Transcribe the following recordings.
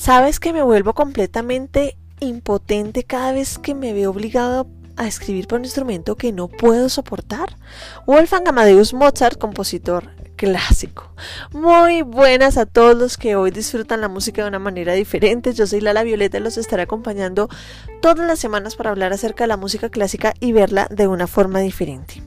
¿Sabes que me vuelvo completamente impotente cada vez que me veo obligado a escribir por un instrumento que no puedo soportar? Wolfgang Amadeus Mozart, compositor clásico. Muy buenas a todos los que hoy disfrutan la música de una manera diferente. Yo soy Lala Violeta y los estaré acompañando todas las semanas para hablar acerca de la música clásica y verla de una forma diferente.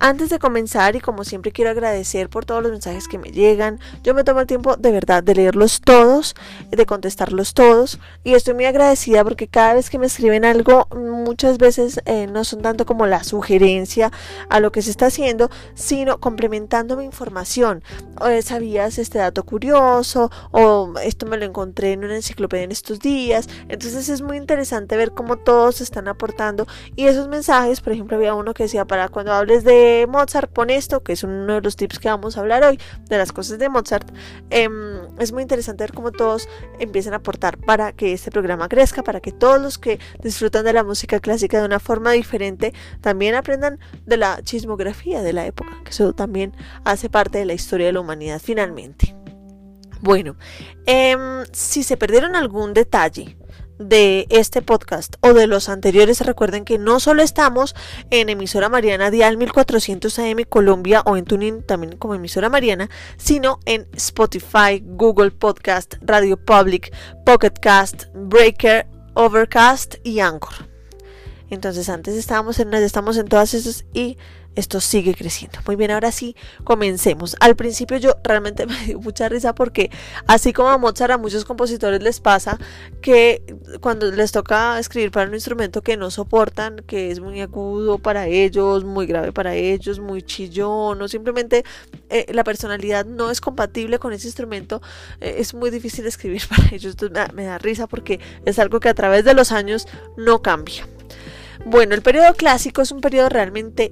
Antes de comenzar y como siempre quiero agradecer por todos los mensajes que me llegan. Yo me tomo el tiempo de verdad de leerlos todos, de contestarlos todos y estoy muy agradecida porque cada vez que me escriben algo muchas veces eh, no son tanto como la sugerencia a lo que se está haciendo, sino complementando mi información. O, ¿Sabías este dato curioso? O esto me lo encontré en una enciclopedia en estos días. Entonces es muy interesante ver cómo todos están aportando y esos mensajes, por ejemplo, había uno que decía para cuando hables de Mozart, pon esto, que es uno de los tips que vamos a hablar hoy, de las cosas de Mozart. Em, es muy interesante ver cómo todos empiezan a aportar para que este programa crezca, para que todos los que disfrutan de la música clásica de una forma diferente también aprendan de la chismografía de la época, que eso también hace parte de la historia de la humanidad finalmente. Bueno, em, si se perdieron algún detalle, de este podcast o de los anteriores, recuerden que no solo estamos en emisora Mariana Dial 1400 AM Colombia o en Tuning también como emisora Mariana, sino en Spotify, Google Podcast, Radio Public, Pocket Cast, Breaker, Overcast y Anchor. Entonces antes estábamos en estamos en todas esas y esto sigue creciendo. Muy bien, ahora sí, comencemos. Al principio yo realmente me dio mucha risa porque así como a Mozart a muchos compositores les pasa que cuando les toca escribir para un instrumento que no soportan, que es muy agudo para ellos, muy grave para ellos, muy chillón o simplemente eh, la personalidad no es compatible con ese instrumento, eh, es muy difícil escribir para ellos. Entonces me da risa porque es algo que a través de los años no cambia. Bueno, el periodo clásico es un periodo realmente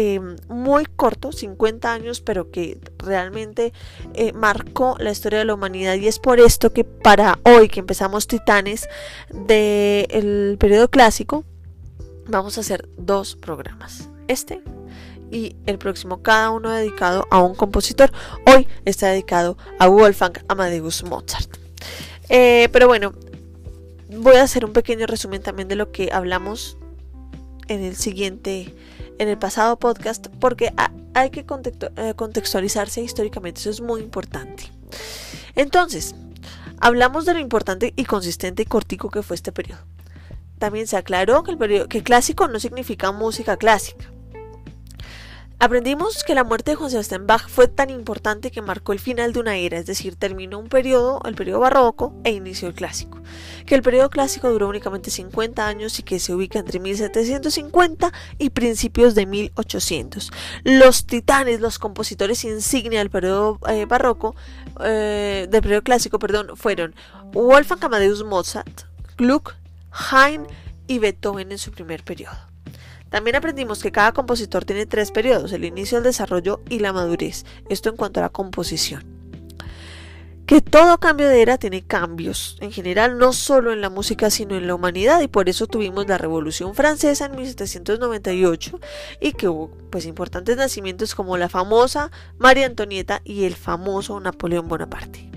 Em, muy corto, 50 años, pero que realmente eh, marcó la historia de la humanidad. Y es por esto que para hoy que empezamos Titanes del periodo clásico, vamos a hacer dos programas. Este y el próximo, cada uno dedicado a un compositor. Hoy está dedicado a Wolfgang Amadeus Mozart. Eh, pero bueno, voy a hacer un pequeño resumen también de lo que hablamos en el siguiente en el pasado podcast porque hay que eh, contextualizarse históricamente, eso es muy importante. Entonces, hablamos de lo importante y consistente y cortico que fue este periodo. También se aclaró que el periodo que clásico no significa música clásica. Aprendimos que la muerte de Juan Sebastián Bach fue tan importante que marcó el final de una era, es decir, terminó un periodo, el periodo barroco, e inició el clásico. Que el periodo clásico duró únicamente 50 años y que se ubica entre 1750 y principios de 1800. Los titanes, los compositores insignia del periodo eh, barroco, eh, del periodo clásico, perdón, fueron Wolfgang Amadeus Mozart, Gluck, Haydn y Beethoven en su primer periodo. También aprendimos que cada compositor tiene tres periodos, el inicio, el desarrollo y la madurez. Esto en cuanto a la composición. Que todo cambio de era tiene cambios, en general no solo en la música sino en la humanidad y por eso tuvimos la Revolución Francesa en 1798 y que hubo pues importantes nacimientos como la famosa María Antonieta y el famoso Napoleón Bonaparte.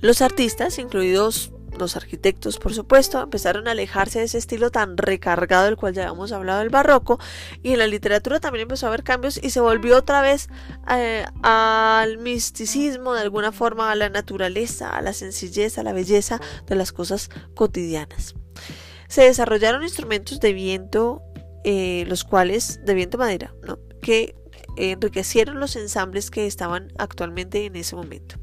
Los artistas, incluidos los arquitectos, por supuesto, empezaron a alejarse de ese estilo tan recargado del cual ya habíamos hablado del barroco y en la literatura también empezó a haber cambios y se volvió otra vez eh, al misticismo, de alguna forma a la naturaleza, a la sencillez, a la belleza de las cosas cotidianas. Se desarrollaron instrumentos de viento, eh, los cuales, de viento madera, ¿no? que enriquecieron los ensambles que estaban actualmente en ese momento.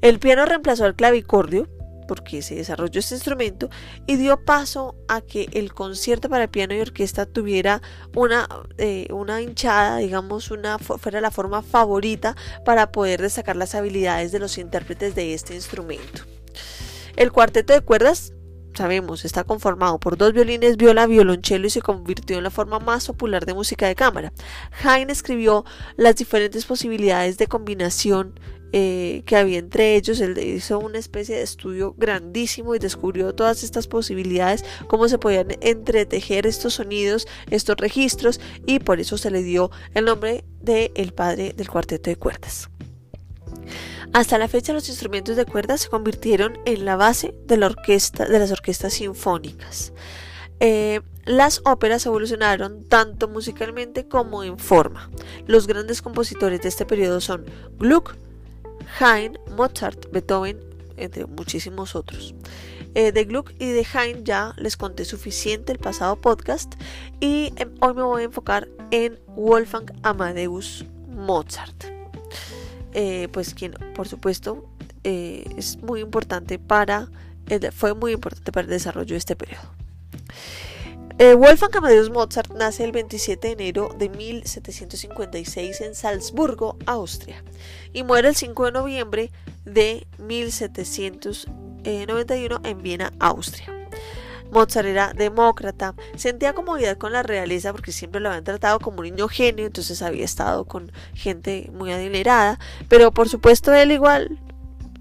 El piano reemplazó al clavicordio, porque se desarrolló este instrumento y dio paso a que el concierto para piano y orquesta tuviera una, eh, una hinchada, digamos, una, fuera la forma favorita para poder destacar las habilidades de los intérpretes de este instrumento. El cuarteto de cuerdas sabemos, está conformado por dos violines, viola, violonchelo y se convirtió en la forma más popular de música de cámara. Haydn escribió las diferentes posibilidades de combinación eh, que había entre ellos. Él hizo una especie de estudio grandísimo y descubrió todas estas posibilidades, cómo se podían entretejer estos sonidos, estos registros, y por eso se le dio el nombre de el padre del cuarteto de cuerdas. Hasta la fecha los instrumentos de cuerda se convirtieron en la base de, la orquesta, de las orquestas sinfónicas. Eh, las óperas evolucionaron tanto musicalmente como en forma. Los grandes compositores de este periodo son Gluck, Haydn, Mozart, Beethoven, entre muchísimos otros. Eh, de Gluck y de Haydn ya les conté suficiente el pasado podcast y em, hoy me voy a enfocar en Wolfgang Amadeus Mozart. Eh, pues quien por supuesto eh, es muy importante para fue muy importante para el desarrollo de este periodo. Eh, Wolfgang Amadeus Mozart nace el 27 de enero de 1756 en Salzburgo, Austria, y muere el 5 de noviembre de 1791 en Viena, Austria. Mozart era demócrata, sentía comodidad con la realeza porque siempre lo habían tratado como un niño genio, entonces había estado con gente muy adinerada, pero por supuesto él igual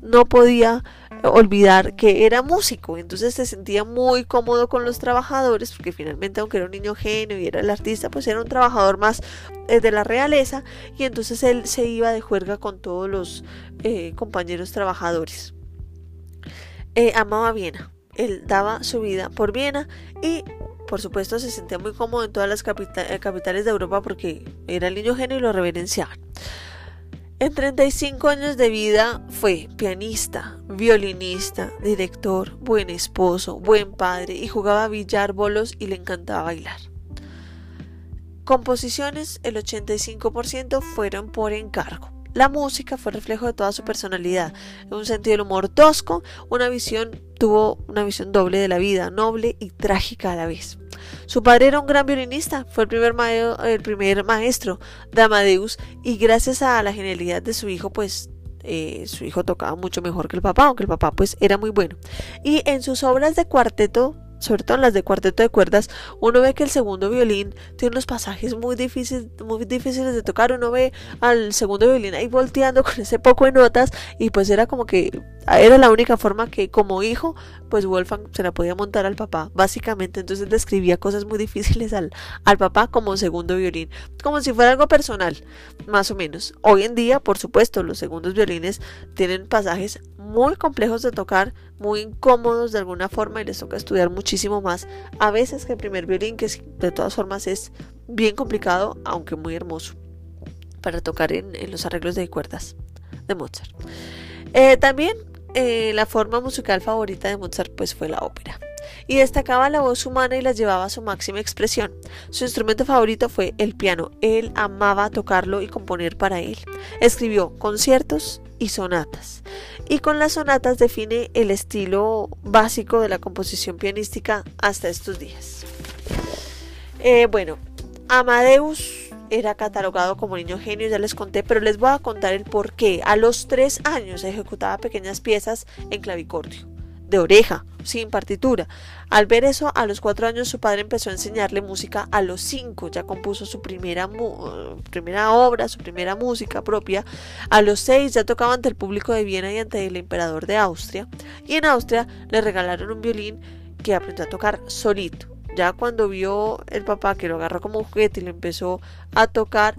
no podía olvidar que era músico, entonces se sentía muy cómodo con los trabajadores, porque finalmente aunque era un niño genio y era el artista, pues era un trabajador más eh, de la realeza, y entonces él se iba de juerga con todos los eh, compañeros trabajadores. Eh, amaba Viena, él daba su vida por Viena y por supuesto se sentía muy cómodo en todas las eh, capitales de Europa porque era el niño genio y lo reverenciaban. En 35 años de vida fue pianista, violinista, director, buen esposo, buen padre y jugaba billar, bolos y le encantaba bailar. Composiciones, el 85% fueron por encargo. La música fue reflejo de toda su personalidad, un sentido del humor tosco, una visión, tuvo una visión doble de la vida, noble y trágica a la vez. Su padre era un gran violinista, fue el primer, el primer maestro de Amadeus y gracias a la genialidad de su hijo, pues eh, su hijo tocaba mucho mejor que el papá, aunque el papá pues era muy bueno. Y en sus obras de cuarteto sobre todo en las de cuarteto de cuerdas, uno ve que el segundo violín tiene unos pasajes muy difíciles, muy difíciles de tocar. Uno ve al segundo violín ahí volteando con ese poco de notas y pues era como que era la única forma que como hijo, pues Wolfgang se la podía montar al papá, básicamente. Entonces le escribía cosas muy difíciles al, al papá como segundo violín, como si fuera algo personal, más o menos. Hoy en día, por supuesto, los segundos violines tienen pasajes muy complejos de tocar, muy incómodos de alguna forma y les toca estudiar muchísimo más a veces que el primer violín, que de todas formas es bien complicado, aunque muy hermoso para tocar en, los arreglos de cuerdas de Mozart. Eh, también eh, la forma musical favorita de Mozart pues fue la ópera y destacaba la voz humana y la llevaba a su máxima expresión. Su instrumento favorito fue el piano. Él amaba tocarlo y componer para él. Escribió conciertos y sonatas. Y con las sonatas define el estilo básico de la composición pianística hasta estos días. Eh, bueno, Amadeus era catalogado como niño genio, ya les conté, pero les voy a contar el por qué. A los tres años ejecutaba pequeñas piezas en clavicordio de oreja, sin partitura. Al ver eso, a los cuatro años su padre empezó a enseñarle música. A los cinco ya compuso su primera, primera obra, su primera música propia. A los seis ya tocaba ante el público de Viena y ante el emperador de Austria. Y en Austria le regalaron un violín que aprendió a tocar solito. Ya cuando vio el papá que lo agarró como juguete y le empezó a tocar,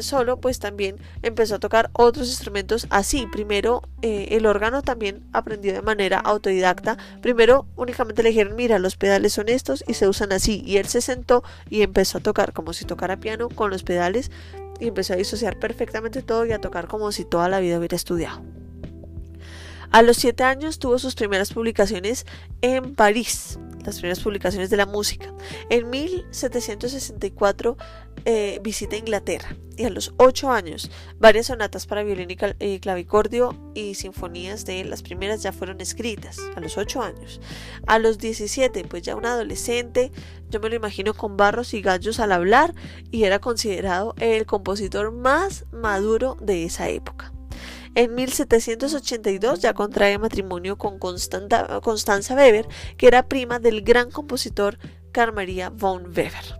solo, pues también empezó a tocar otros instrumentos así. Primero, eh, el órgano también aprendió de manera autodidacta. Primero, únicamente le dijeron, mira, los pedales son estos y se usan así. Y él se sentó y empezó a tocar como si tocara piano con los pedales y empezó a disociar perfectamente todo y a tocar como si toda la vida hubiera estudiado. A los siete años tuvo sus primeras publicaciones en París, las primeras publicaciones de la música. En 1764 eh, visita Inglaterra y a los 8 años varias sonatas para violín y, clavicordio y sinfonías de las primeras ya fueron escritas a los 8 años. A los 17, pues ya un adolescente, yo me lo imagino con barros y gallos al hablar y era considerado el compositor más maduro de esa época. En 1782 ya contrae matrimonio con Constanza Weber, que era prima del gran compositor Carl Maria von Weber.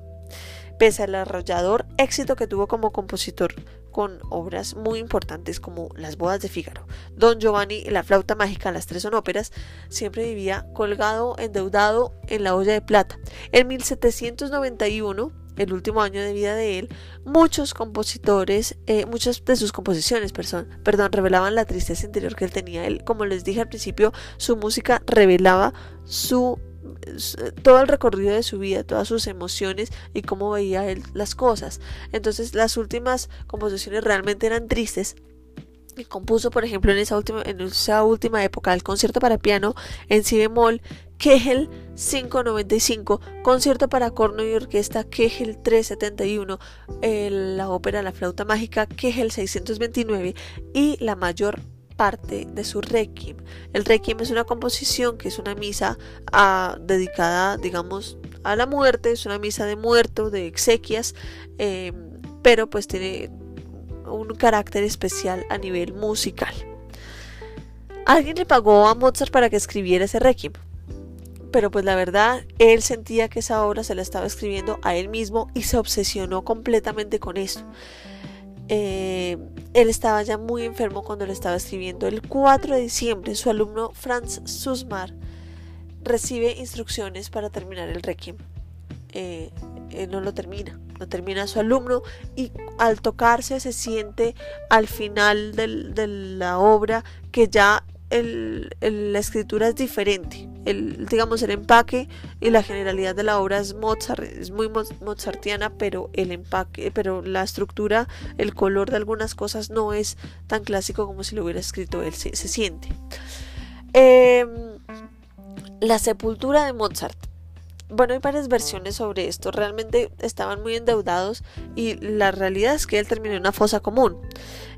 Pese al arrollador éxito que tuvo como compositor con obras muy importantes como Las bodas de Fígaro, Don Giovanni y La flauta mágica, las tres son óperas, siempre vivía colgado, endeudado en la olla de plata. En 1791 el último año de vida de él, muchos compositores, eh, muchas de sus composiciones, perdón, revelaban la tristeza interior que él tenía. Él, como les dije al principio, su música revelaba su todo el recorrido de su vida, todas sus emociones y cómo veía él las cosas. Entonces las últimas composiciones realmente eran tristes. Y compuso, por ejemplo, en esa última, en esa última época el concierto para piano en si bemol, Kegel 595, concierto para corno y orquesta Kegel 371, la ópera La flauta mágica Kegel 629 y la mayor parte de su requiem. El requiem es una composición que es una misa ah, dedicada, digamos, a la muerte, es una misa de muerto, de exequias, em, pero pues tiene un carácter especial a nivel musical. Alguien le pagó a Mozart para que escribiera ese requiem, pero pues la verdad, él sentía que esa obra se la estaba escribiendo a él mismo y se obsesionó completamente con eso. Eh, él estaba ya muy enfermo cuando le estaba escribiendo. El 4 de diciembre, su alumno Franz Susmar recibe instrucciones para terminar el requiem. Eh, él no lo termina, no termina su alumno y al tocarse se siente al final de la obra que ya la escritura es diferente. El, digamos, el empaque y la generalidad de la obra es Mozart, es muy mozartiana, pero el empaque, pero la estructura, el color de algunas cosas no es tan clásico como si lo hubiera escrito él, se, siente. Em, la sepultura de Mozart. Bueno, hay varias versiones sobre esto. Realmente estaban muy endeudados y la realidad es que él terminó en una fosa común.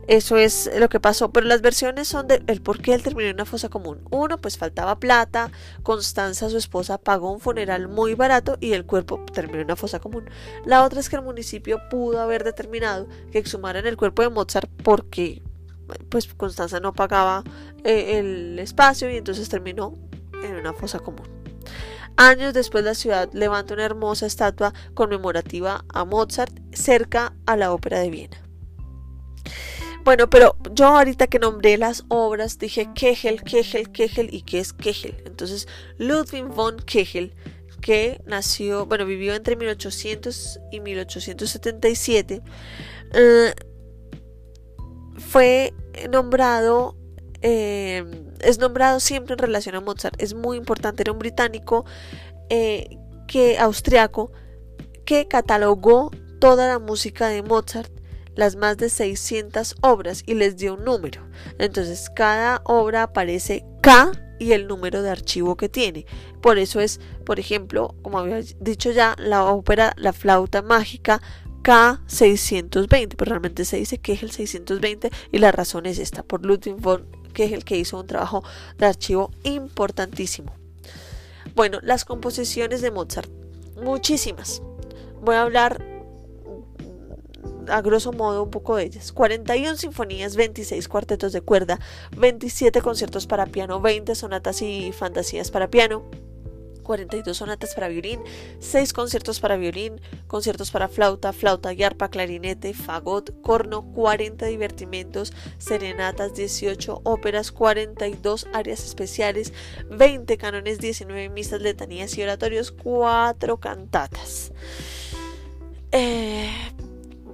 Eso es lo que pasó, pero las versiones son del por qué él terminó en una fosa común. Uno, pues faltaba plata, Constanza, su esposa, pagó un funeral muy barato y el cuerpo terminó en una fosa común. La otra es que el municipio pudo haber determinado que exhumaran el cuerpo de Mozart porque pues Constanza no pagaba eh, el espacio y entonces terminó en una fosa común. Años después la ciudad levanta una hermosa estatua conmemorativa a Mozart cerca a la ópera de Viena. Bueno, pero yo ahorita que nombré las obras dije Kegel, Kegel, Kegel y qué es Kegel. Entonces, Ludwig von Kegel, que nació, bueno, vivió entre 1800 y 1877, eh, fue nombrado, eh, es nombrado siempre en relación a Mozart. Es muy importante, era un británico eh, que austriaco que catalogó toda la música de Mozart las más de 600 obras y les dio un número. Entonces cada obra aparece K y el número de archivo que tiene. Por eso es, por ejemplo, como había dicho ya, la ópera La flauta mágica K620, pero realmente se dice que es el 620 y la razón es esta, por Ludwig von que es el que hizo un trabajo de archivo importantísimo. Bueno, las composiciones de Mozart, muchísimas. Voy a hablar a grosso modo un poco de ellas. 41 sinfonías, 26 cuartetos de cuerda, 27 conciertos para piano, 20 sonatas y fantasías para piano. 42 sonatas para violín, 6 conciertos para violín, conciertos para flauta, flauta y arpa, clarinete, fagot, corno, 40 divertimentos, serenatas, 18 óperas, 42 áreas especiales, 20 canones, 19 misas, letanías y oratorios, 4 cantatas. Eh,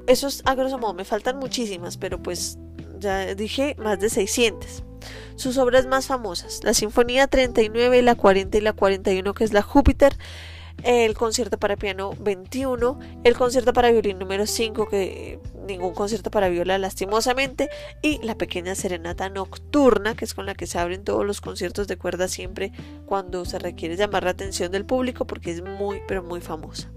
eso es a grosso modo, me faltan muchísimas, pero pues ya dije más de 600. Sus obras más famosas, la Sinfonía 39, la 40 y la 41, que es la Júpiter, el concierto para piano 21, el concierto para violín número 5, que ningún concierto para viola lastimosamente, y la pequeña serenata nocturna, que es con la que se abren todos los conciertos de cuerda siempre cuando se requiere llamar la atención del público porque es muy pero muy famosa.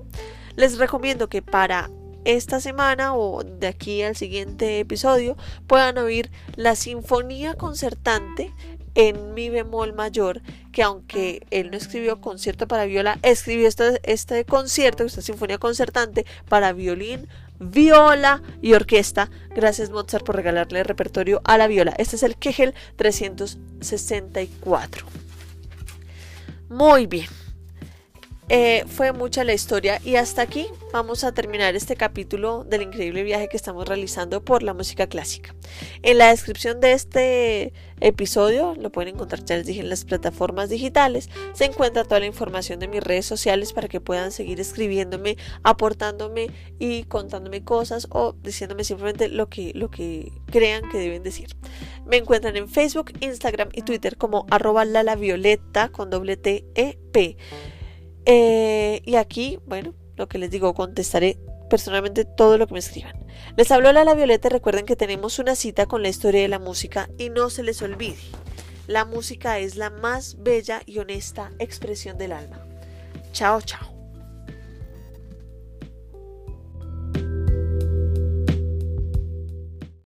Les recomiendo que para esta semana o de aquí al siguiente episodio puedan oír la sinfonía concertante en mi bemol mayor, que aunque él no escribió concierto para viola, escribió este, este concierto, esta sinfonía concertante para violín, viola y orquesta. Gracias Mozart por regalarle el repertorio a la viola. Este es el Kegel 364. Muy bien. Eh, fue mucha la historia y hasta aquí vamos a terminar este capítulo del increíble viaje que estamos realizando por la música clásica. En la descripción de este episodio, lo pueden encontrar, ya les dije, en las plataformas digitales, se encuentra toda la información de mis redes sociales para que puedan seguir escribiéndome, aportándome y contándome cosas o diciéndome simplemente lo que, lo que crean que deben decir. Me encuentran en Facebook, Instagram y Twitter como arroba lalavioleta con doble T E P. Eh, y aquí, bueno, lo que les digo, contestaré personalmente todo lo que me escriban. Les habló La Violeta, recuerden que tenemos una cita con la historia de la música y no se les olvide, la música es la más bella y honesta expresión del alma. Chao, chao.